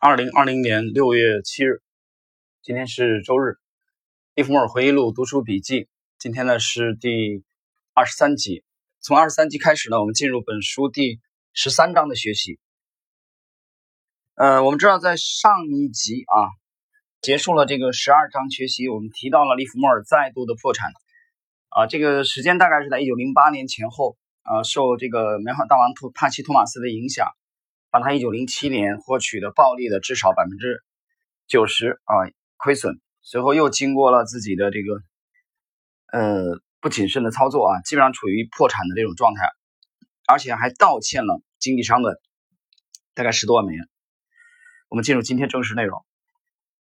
二零二零年六月七日，今天是周日。利弗莫尔回忆录读书笔记，今天呢是第二十三集。从二十三集开始呢，我们进入本书第十三章的学习。呃，我们知道在上一集啊，结束了这个十二章学习，我们提到了利弗莫尔再度的破产啊，这个时间大概是在一九零八年前后啊，受这个棉花大王托帕奇托马斯的影响。把他一九零七年获取的暴利的至少百分之九十啊亏损，随后又经过了自己的这个呃不谨慎的操作啊，基本上处于破产的这种状态，而且还倒欠了经纪商的大概十多万美元。我们进入今天正式内容，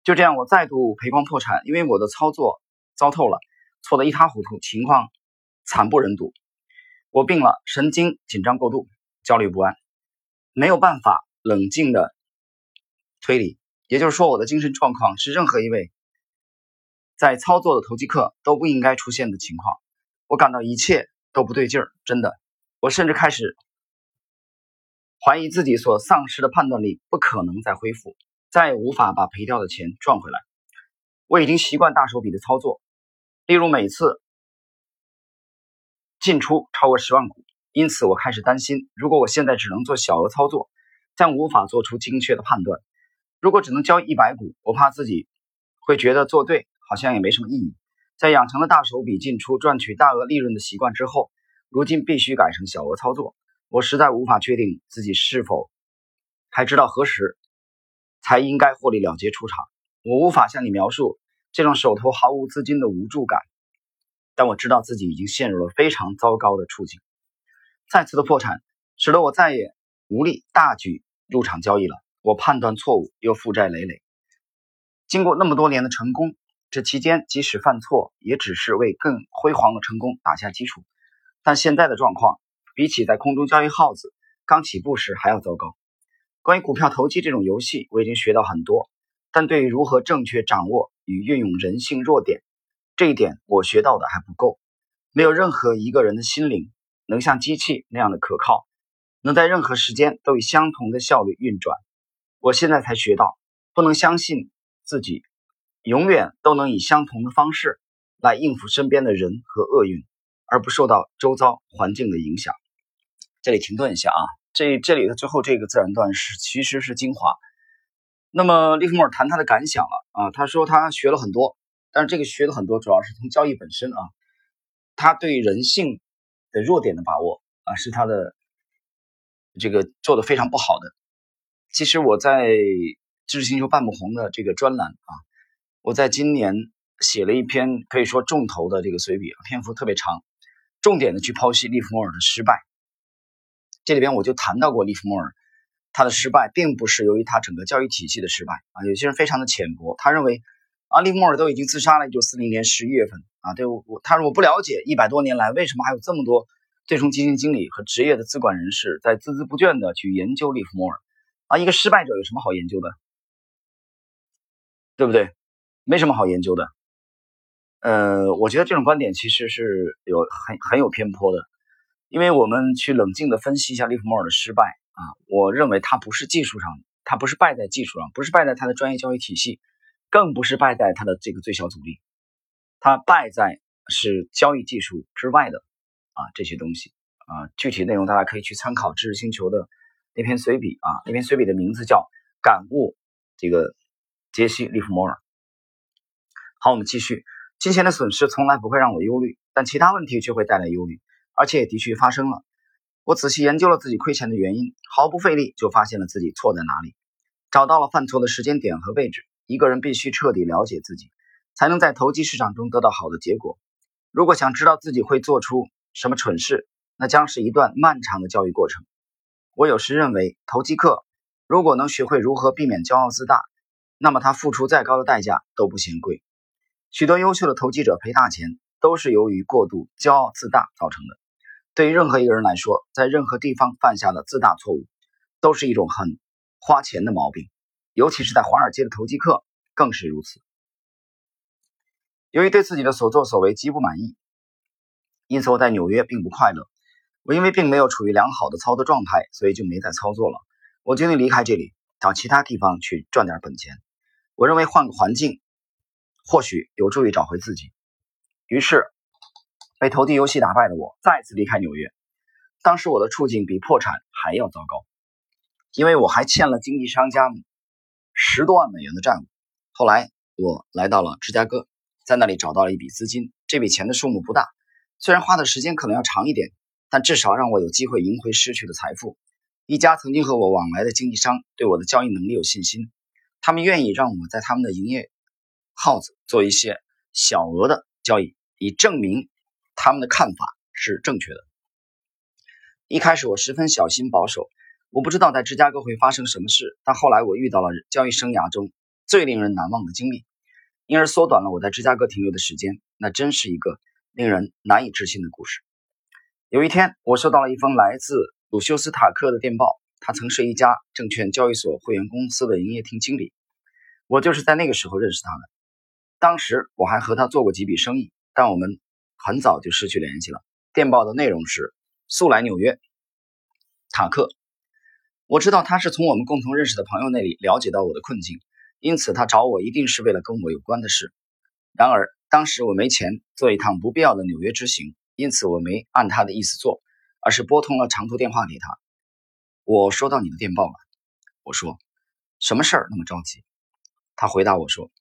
就这样我再度赔光破产，因为我的操作糟透了，错得一塌糊涂，情况惨不忍睹。我病了，神经紧张过度，焦虑不安。没有办法冷静的推理，也就是说，我的精神状况是任何一位在操作的投机客都不应该出现的情况。我感到一切都不对劲儿，真的。我甚至开始怀疑自己所丧失的判断力不可能再恢复，再也无法把赔掉的钱赚回来。我已经习惯大手笔的操作，例如每次进出超过十万股。因此，我开始担心，如果我现在只能做小额操作，将无法做出精确的判断。如果只能交易一百股，我怕自己会觉得做对好像也没什么意义。在养成了大手笔进出、赚取大额利润的习惯之后，如今必须改成小额操作。我实在无法确定自己是否还知道何时才应该获利了结出场。我无法向你描述这种手头毫无资金的无助感，但我知道自己已经陷入了非常糟糕的处境。再次的破产，使得我再也无力大举入场交易了。我判断错误，又负债累累。经过那么多年的成功，这期间即使犯错，也只是为更辉煌的成功打下基础。但现在的状况，比起在空中交易耗子刚起步时还要糟糕。关于股票投机这种游戏，我已经学到很多，但对于如何正确掌握与运用人性弱点，这一点我学到的还不够。没有任何一个人的心灵。能像机器那样的可靠，能在任何时间都以相同的效率运转。我现在才学到，不能相信自己永远都能以相同的方式来应付身边的人和厄运，而不受到周遭环境的影响。这里停顿一下啊，这这里的最后这个自然段是其实是精华。那么利弗莫尔谈他的感想了啊，他说他学了很多，但是这个学了很多主要是从交易本身啊，他对人性。的弱点的把握啊，是他的这个做的非常不好的。其实我在知识星球半亩红的这个专栏啊，我在今年写了一篇可以说重头的这个随笔，篇幅特别长，重点的去剖析利弗莫尔的失败。这里边我就谈到过利弗莫尔，他的失败并不是由于他整个教育体系的失败啊，有些人非常的浅薄，他认为啊，利弗莫尔都已经自杀了，一九四零年十一月份。啊，对我，他说我不了解一百多年来为什么还有这么多对冲基金经理和职业的资管人士在孜孜不倦的去研究利弗莫尔啊，一个失败者有什么好研究的，对不对？没什么好研究的。呃，我觉得这种观点其实是有很很有偏颇的，因为我们去冷静的分析一下利弗莫尔的失败啊，我认为他不是技术上，他不是败在技术上，不是败在他的专业交易体系，更不是败在他的这个最小阻力。它败在是交易技术之外的啊这些东西啊，具体内容大家可以去参考知识星球的那篇随笔啊，那篇随笔的名字叫《感悟这个杰西·利弗莫尔》。好，我们继续。金钱的损失从来不会让我忧虑，但其他问题却会带来忧虑，而且也的确发生了。我仔细研究了自己亏钱的原因，毫不费力就发现了自己错在哪里，找到了犯错的时间点和位置。一个人必须彻底了解自己。才能在投机市场中得到好的结果。如果想知道自己会做出什么蠢事，那将是一段漫长的教育过程。我有时认为，投机客如果能学会如何避免骄傲自大，那么他付出再高的代价都不嫌贵。许多优秀的投机者赔大钱，都是由于过度骄傲自大造成的。对于任何一个人来说，在任何地方犯下的自大错误，都是一种很花钱的毛病，尤其是在华尔街的投机客更是如此。由于对自己的所作所为极不满意，因此我在纽约并不快乐。我因为并没有处于良好的操作状态，所以就没再操作了。我决定离开这里。到其他地方去赚点本钱。我认为换个环境，或许有助于找回自己。于是，被投递游戏打败的我再次离开纽约。当时我的处境比破产还要糟糕，因为我还欠了经纪商家十多万美元的债务。后来我来到了芝加哥，在那里找到了一笔资金，这笔钱的数目不大，虽然花的时间可能要长一点，但至少让我有机会赢回失去的财富。一家曾经和我往来的经纪商对我的交易能力有信心，他们愿意让我在他们的营业号子做一些小额的交易，以证明他们的看法是正确的。一开始我十分小心保守，我不知道在芝加哥会发生什么事。但后来我遇到了交易生涯中最令人难忘的经历，因而缩短了我在芝加哥停留的时间。那真是一个令人难以置信的故事。有一天，我收到了一封来自鲁修斯塔克的电报，他曾是一家证券交易所会员公司的营业厅经理，我就是在那个时候认识他的。当时我还和他做过几笔生意，但我们很早就失去联系了。电报的内容是。速来纽约，塔克。我知道他是从我们共同认识的朋友那里了解到我的困境，因此他找我一定是为了跟我有关的事。然而当时我没钱做一趟不必要的纽约之行，因此我没按他的意思做，而是拨通了长途电话给他。我收到你的电报了，我说，什么事儿那么着急？他回答我说，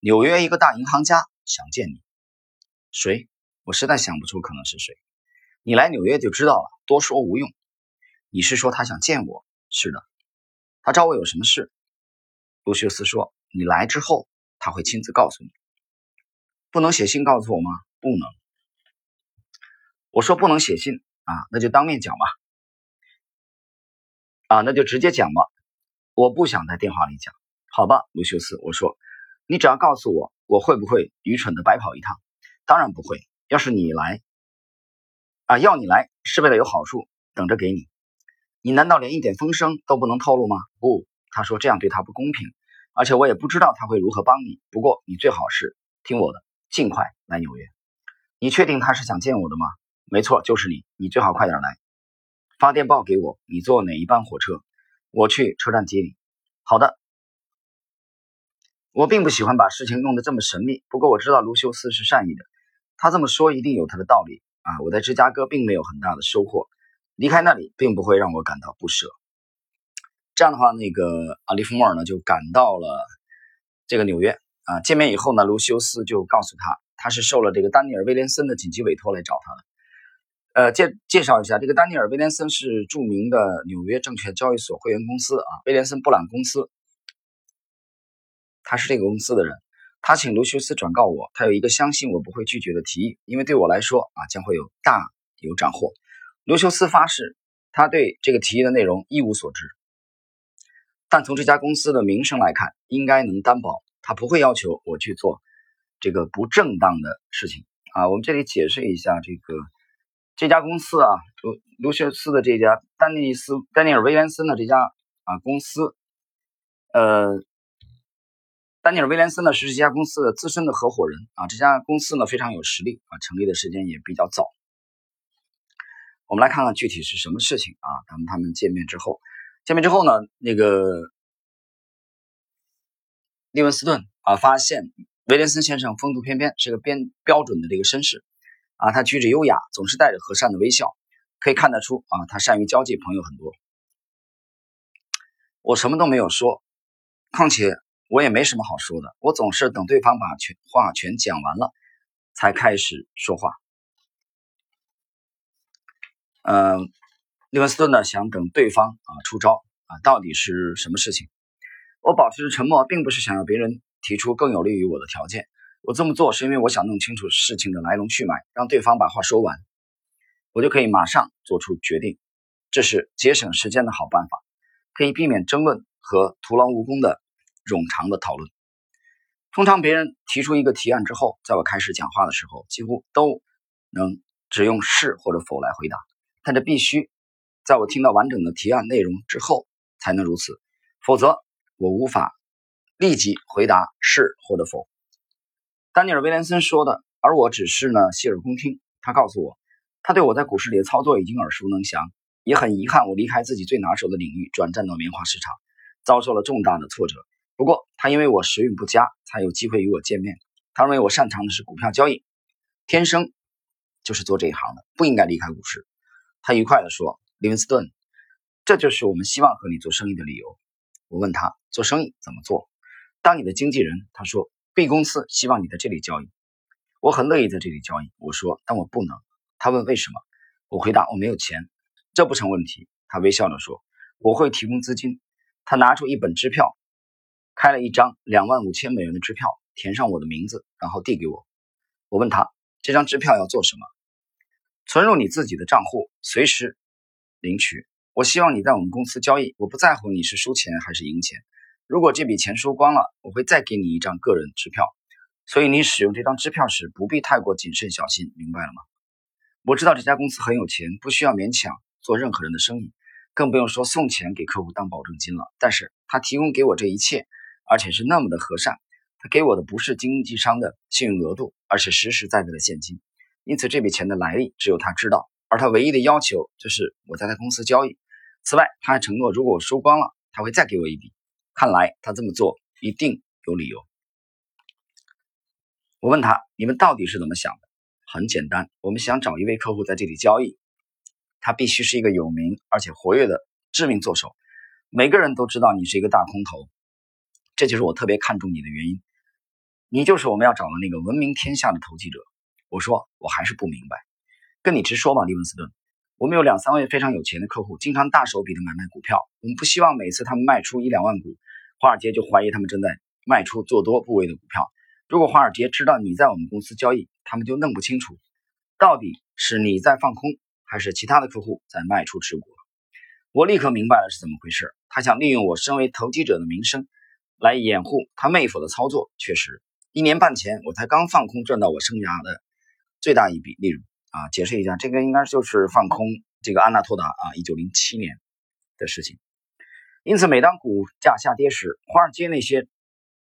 纽约一个大银行家想见你。谁？我实在想不出可能是谁。你来纽约就知道了，多说无用。你是说他想见我？是的，他找我有什么事？卢修斯说：“你来之后，他会亲自告诉你。不能写信告诉我吗？不能。”我说：“不能写信啊，那就当面讲吧。啊，那就直接讲吧。我不想在电话里讲，好吧，卢修斯。我说，你只要告诉我，我会不会愚蠢的白跑一趟？当然不会。要是你来。”啊，要你来是为了有好处等着给你，你难道连一点风声都不能透露吗？不，他说这样对他不公平，而且我也不知道他会如何帮你。不过你最好是听我的，尽快来纽约。你确定他是想见我的吗？没错，就是你。你最好快点来，发电报给我。你坐哪一班火车？我去车站接你。好的。我并不喜欢把事情弄得这么神秘，不过我知道卢修斯是善意的，他这么说一定有他的道理。啊，我在芝加哥并没有很大的收获，离开那里并不会让我感到不舍。这样的话，那个阿利弗莫尔呢就赶到了这个纽约啊。见面以后呢，卢修斯就告诉他，他是受了这个丹尼尔威廉森的紧急委托来找他的。呃，介介绍一下，这个丹尼尔威廉森是著名的纽约证券交易所会员公司啊，威廉森布朗公司，他是这个公司的人。他请卢修斯转告我，他有一个相信我不会拒绝的提议，因为对我来说啊将会有大有斩获。卢修斯发誓，他对这个提议的内容一无所知，但从这家公司的名声来看，应该能担保他不会要求我去做这个不正当的事情啊。我们这里解释一下这个这家公司啊，卢卢修斯的这家丹尼斯丹尼尔威廉森的这家啊公司，呃。丹尼尔·威廉森呢是这家公司的资深的合伙人啊，这家公司呢非常有实力啊，成立的时间也比较早。我们来看看具体是什么事情啊？他们他们见面之后，见面之后呢，那个利文斯顿啊发现威廉森先生风度翩翩，是个标标准的这个绅士啊，他举止优雅，总是带着和善的微笑，可以看得出啊，他善于交际，朋友很多。我什么都没有说，况且。我也没什么好说的，我总是等对方把全话全讲完了，才开始说话。嗯，利文斯顿呢想等对方啊出招啊，到底是什么事情？我保持着沉默，并不是想要别人提出更有利于我的条件。我这么做是因为我想弄清楚事情的来龙去脉，让对方把话说完，我就可以马上做出决定。这是节省时间的好办法，可以避免争论和徒劳无功的。冗长的讨论。通常别人提出一个提案之后，在我开始讲话的时候，几乎都能只用是或者否来回答。但这必须在我听到完整的提案内容之后才能如此，否则我无法立即回答是或者否。丹尼尔·威廉森说的，而我只是呢洗耳恭听。他告诉我，他对我在股市里的操作已经耳熟能详，也很遗憾我离开自己最拿手的领域，转战到棉花市场。遭受了重大的挫折。不过他因为我时运不佳，才有机会与我见面。他认为我擅长的是股票交易，天生就是做这一行的，不应该离开股市。他愉快地说：“利文斯顿，这就是我们希望和你做生意的理由。”我问他做生意怎么做？当你的经纪人，他说 B 公司希望你在这里交易。我很乐意在这里交易。我说，但我不能。他问为什么？我回答我没有钱。这不成问题。他微笑着说，我会提供资金。他拿出一本支票，开了一张两万五千美元的支票，填上我的名字，然后递给我。我问他这张支票要做什么？存入你自己的账户，随时领取。我希望你在我们公司交易，我不在乎你是输钱还是赢钱。如果这笔钱输光了，我会再给你一张个人支票。所以你使用这张支票时不必太过谨慎小心，明白了吗？我知道这家公司很有钱，不需要勉强做任何人的生意，更不用说送钱给客户当保证金了。但是他提供给我这一切，而且是那么的和善。他给我的不是经纪商的信用额度，而是实实在在的现金。因此，这笔钱的来历只有他知道，而他唯一的要求就是我在他公司交易。此外，他还承诺，如果我输光了，他会再给我一笔。看来他这么做一定有理由。我问他：“你们到底是怎么想的？”很简单，我们想找一位客户在这里交易，他必须是一个有名而且活跃的致命作手。每个人都知道你是一个大空头，这就是我特别看重你的原因。你就是我们要找的那个闻名天下的投机者。我说，我还是不明白，跟你直说吧，利文斯顿。我们有两三位非常有钱的客户，经常大手笔的买卖股票。我们不希望每次他们卖出一两万股，华尔街就怀疑他们正在卖出做多部位的股票。如果华尔街知道你在我们公司交易，他们就弄不清楚，到底是你在放空，还是其他的客户在卖出持股。我立刻明白了是怎么回事。他想利用我身为投机者的名声，来掩护他妹夫的操作。确实，一年半前我才刚放空赚到我生涯的。最大一笔利润啊！解释一下，这个应该就是放空这个安纳托达啊，一九零七年的事情。因此，每当股价下跌时，华尔街那些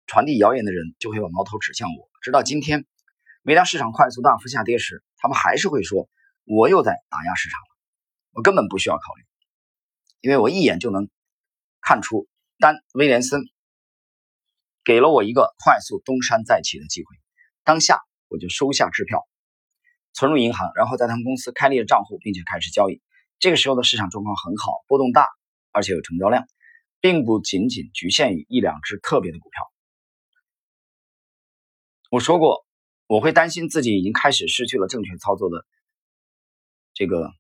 传递谣言的人就会把矛头指向我。直到今天，每当市场快速大幅下跌时，他们还是会说我又在打压市场了。我根本不需要考虑，因为我一眼就能看出丹·威廉森给了我一个快速东山再起的机会。当下，我就收下支票。存入银行，然后在他们公司开立了账户，并且开始交易。这个时候的市场状况很好，波动大，而且有成交量，并不仅仅局限于一两只特别的股票。我说过，我会担心自己已经开始失去了正确操作的这个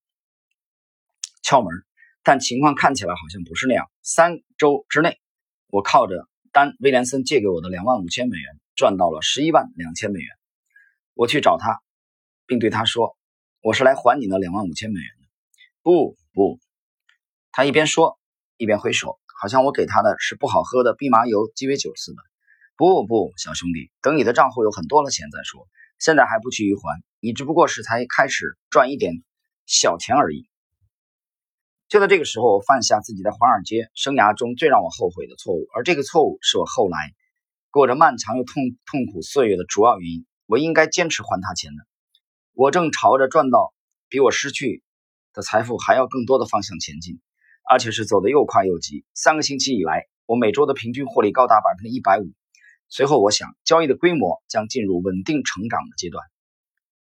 窍门，但情况看起来好像不是那样。三周之内，我靠着丹·威廉森借给我的两万五千美元，赚到了十一万两千美元。我去找他。并对他说：“我是来还你那两万五千美元的。”不不，他一边说一边挥手，好像我给他的是不好喝的蓖麻油鸡尾酒似的。不不，小兄弟，等你的账户有很多了钱再说，现在还不急于还，你只不过是才开始赚一点小钱而已。就在这个时候，我犯下自己在华尔街生涯中最让我后悔的错误，而这个错误是我后来过着漫长又痛痛苦岁月的主要原因。我应该坚持还他钱的。我正朝着赚到比我失去的财富还要更多的方向前进，而且是走得又快又急。三个星期以来，我每周的平均获利高达百分之一百五。随后，我想交易的规模将进入稳定成长的阶段，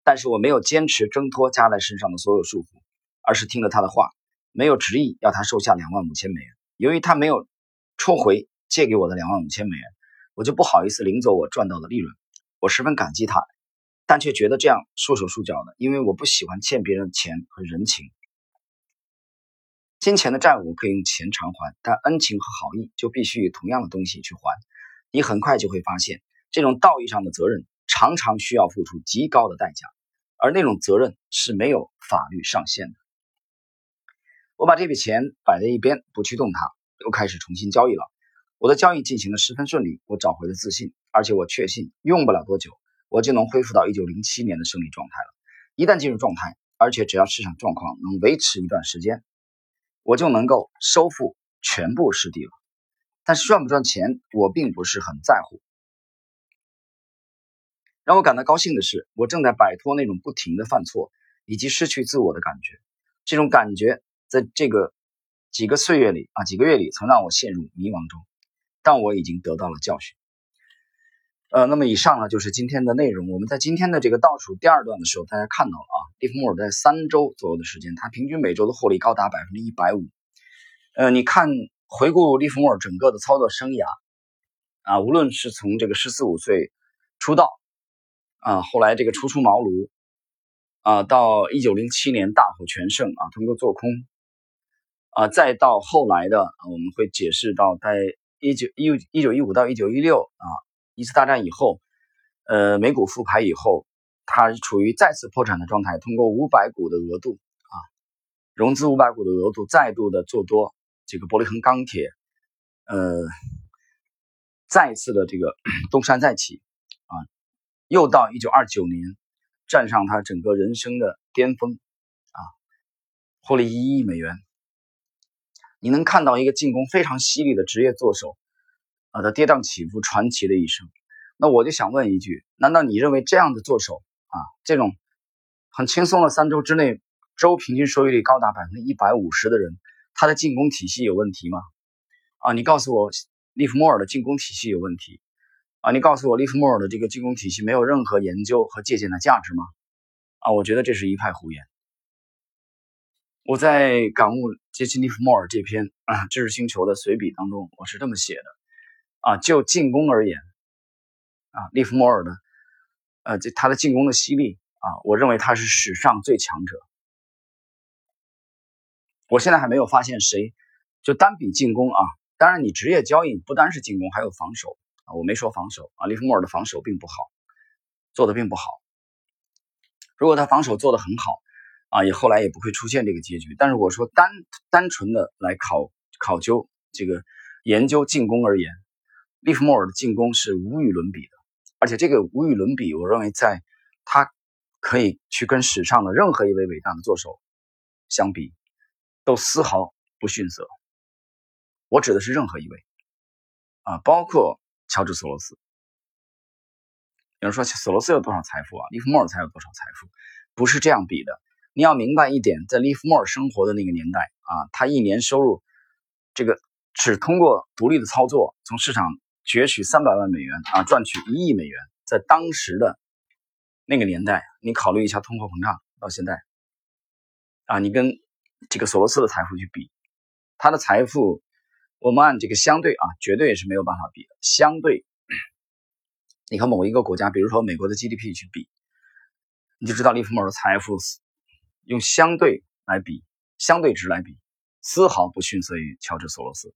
但是我没有坚持挣脱加在身上的所有束缚，而是听了他的话，没有执意要他收下两万五千美元。由于他没有抽回借给我的两万五千美元，我就不好意思领走我赚到的利润。我十分感激他。但却觉得这样束手束脚的，因为我不喜欢欠别人钱和人情。金钱的债务可以用钱偿还，但恩情和好意就必须以同样的东西去还。你很快就会发现，这种道义上的责任常常需要付出极高的代价，而那种责任是没有法律上限的。我把这笔钱摆在一边，不去动它，又开始重新交易了。我的交易进行的十分顺利，我找回了自信，而且我确信用不了多久。我就能恢复到一九零七年的胜利状态了。一旦进入状态，而且只要市场状况能维持一段时间，我就能够收复全部失地了。但是赚不赚钱，我并不是很在乎。让我感到高兴的是，我正在摆脱那种不停的犯错以及失去自我的感觉。这种感觉在这个几个岁月里啊，几个月里曾让我陷入迷茫中，但我已经得到了教训。呃，那么以上呢就是今天的内容。我们在今天的这个倒数第二段的时候，大家看到了啊，利弗莫尔在三周左右的时间，他平均每周的获利高达百分之一百五。呃，你看回顾利弗莫尔整个的操作生涯啊，无论是从这个十四五岁出道啊，后来这个初出茅庐啊，到一九零七年大获全胜啊，通过做空啊，再到后来的我们会解释到在一九一一九一五到一九一六啊。一次大战以后，呃，美股复牌以后，它处于再次破产的状态。通过五百股的额度啊，融资五百股的额度，再度的做多这个伯利恒钢铁，呃，再次的这个 东山再起啊，又到一九二九年，站上他整个人生的巅峰啊，获利一亿美元。你能看到一个进攻非常犀利的职业作手。啊，他跌宕起伏，传奇的一生。那我就想问一句：难道你认为这样的做手啊，这种很轻松的三周之内周平均收益率高达百分之一百五十的人，他的进攻体系有问题吗？啊，你告诉我，利弗莫尔的进攻体系有问题？啊，你告诉我，利弗莫尔的这个进攻体系没有任何研究和借鉴的价值吗？啊，我觉得这是一派胡言。我在感悟杰西·利弗莫尔这篇啊 知识星球的随笔当中，我是这么写的。啊，就进攻而言，啊，利弗莫尔的，呃，这他的进攻的犀利啊，我认为他是史上最强者。我现在还没有发现谁，就单比进攻啊，当然你职业交易不单是进攻，还有防守啊，我没说防守啊，利弗莫尔的防守并不好，做的并不好。如果他防守做的很好啊，也后来也不会出现这个结局。但是我说单单纯的来考考究这个研究进攻而言。利弗莫尔的进攻是无与伦比的，而且这个无与伦比，我认为在他可以去跟史上的任何一位伟大的作手相比，都丝毫不逊色。我指的是任何一位啊，包括乔治索罗斯。有人说索罗斯有多少财富啊？利弗莫尔才有多少财富？不是这样比的。你要明白一点，在利弗莫尔生活的那个年代啊，他一年收入这个只通过独立的操作从市场。攫取三百万美元啊，赚取一亿美元，在当时的那个年代，你考虑一下通货膨胀到现在啊，你跟这个索罗斯的财富去比，他的财富，我们按这个相对啊，绝对是没有办法比的。相对，你和某一个国家，比如说美国的 GDP 去比，你就知道利弗莫尔的财富用相对来比，相对值来比，丝毫不逊色于乔治索罗斯。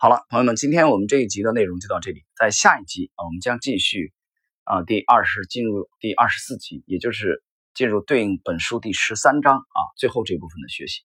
好了，朋友们，今天我们这一集的内容就到这里。在下一集啊，我们将继续啊，第二十进入第二十四集，也就是进入对应本书第十三章啊最后这部分的学习。